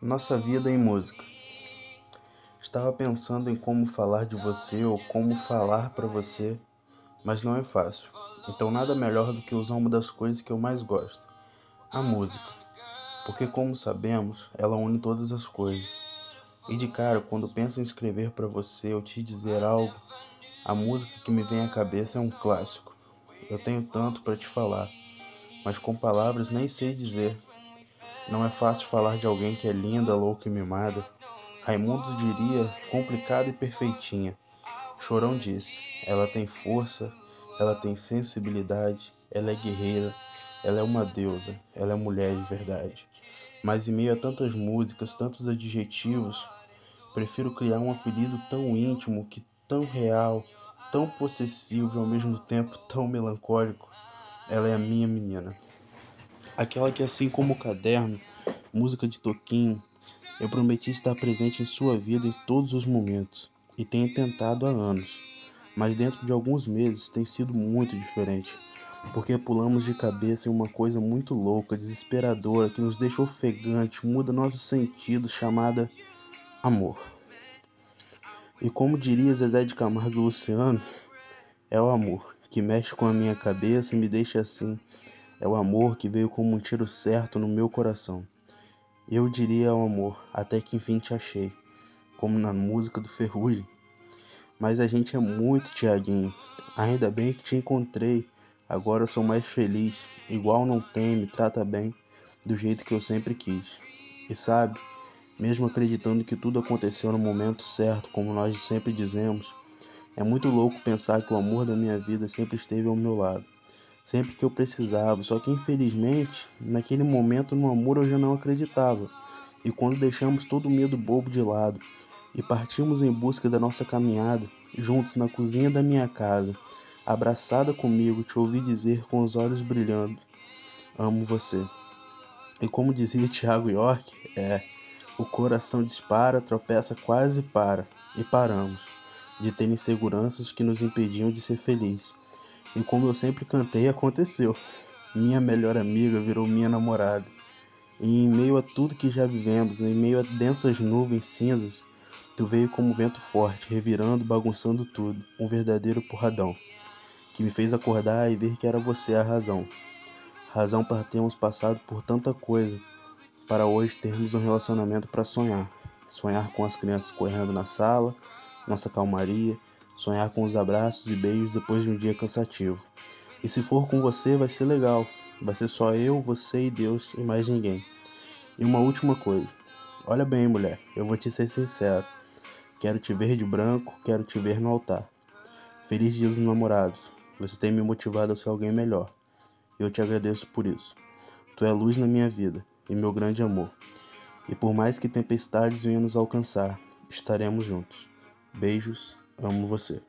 Nossa vida em música. Estava pensando em como falar de você ou como falar para você, mas não é fácil. Então nada melhor do que usar uma das coisas que eu mais gosto, a música. Porque como sabemos, ela une todas as coisas. E de cara, quando penso em escrever para você ou te dizer algo, a música que me vem à cabeça é um clássico. Eu tenho tanto para te falar, mas com palavras nem sei dizer não é fácil falar de alguém que é linda, louca e mimada. Raimundo diria complicada e perfeitinha. Chorão disse: ela tem força, ela tem sensibilidade, ela é guerreira, ela é uma deusa, ela é mulher de verdade. Mas em meio a tantas músicas, tantos adjetivos, prefiro criar um apelido tão íntimo, que tão real, tão possessivo e ao mesmo tempo tão melancólico. Ela é a minha menina. Aquela que, assim como o caderno, música de Toquinho, eu prometi estar presente em sua vida em todos os momentos e tenho tentado há anos, mas dentro de alguns meses tem sido muito diferente, porque pulamos de cabeça em uma coisa muito louca, desesperadora, que nos deixa ofegante, muda nossos sentidos, chamada amor. E como diria Zezé de Camargo Luciano, é o amor que mexe com a minha cabeça e me deixa assim é o amor que veio como um tiro certo no meu coração. Eu diria ao amor, até que enfim te achei, como na música do Ferrugem. Mas a gente é muito Tiaguinho. Ainda bem que te encontrei. Agora eu sou mais feliz. Igual não tem, me trata bem, do jeito que eu sempre quis. E sabe, mesmo acreditando que tudo aconteceu no momento certo, como nós sempre dizemos, é muito louco pensar que o amor da minha vida sempre esteve ao meu lado sempre que eu precisava. Só que infelizmente, naquele momento no amor eu já não acreditava. E quando deixamos todo o medo bobo de lado e partimos em busca da nossa caminhada, juntos na cozinha da minha casa, abraçada comigo, te ouvi dizer com os olhos brilhando: Amo você. E como dizia Tiago York, é: o coração dispara, tropeça, quase para, e paramos, de ter inseguranças que nos impediam de ser felizes. E como eu sempre cantei, aconteceu. Minha melhor amiga virou minha namorada. E em meio a tudo que já vivemos, em meio a densas nuvens cinzas, tu veio como vento forte, revirando, bagunçando tudo, um verdadeiro porradão, que me fez acordar e ver que era você a razão. Razão para termos passado por tanta coisa, para hoje termos um relacionamento para sonhar. Sonhar com as crianças correndo na sala, nossa calmaria, sonhar com os abraços e beijos depois de um dia cansativo. E se for com você, vai ser legal. Vai ser só eu, você e Deus e mais ninguém. E uma última coisa. Olha bem, mulher, eu vou te ser sincero. Quero te ver de branco, quero te ver no altar. Feliz dia dos namorados. Você tem me motivado a ser alguém melhor. Eu te agradeço por isso. Tu é luz na minha vida e meu grande amor. E por mais que tempestades venham nos alcançar, estaremos juntos. Beijos, amo você.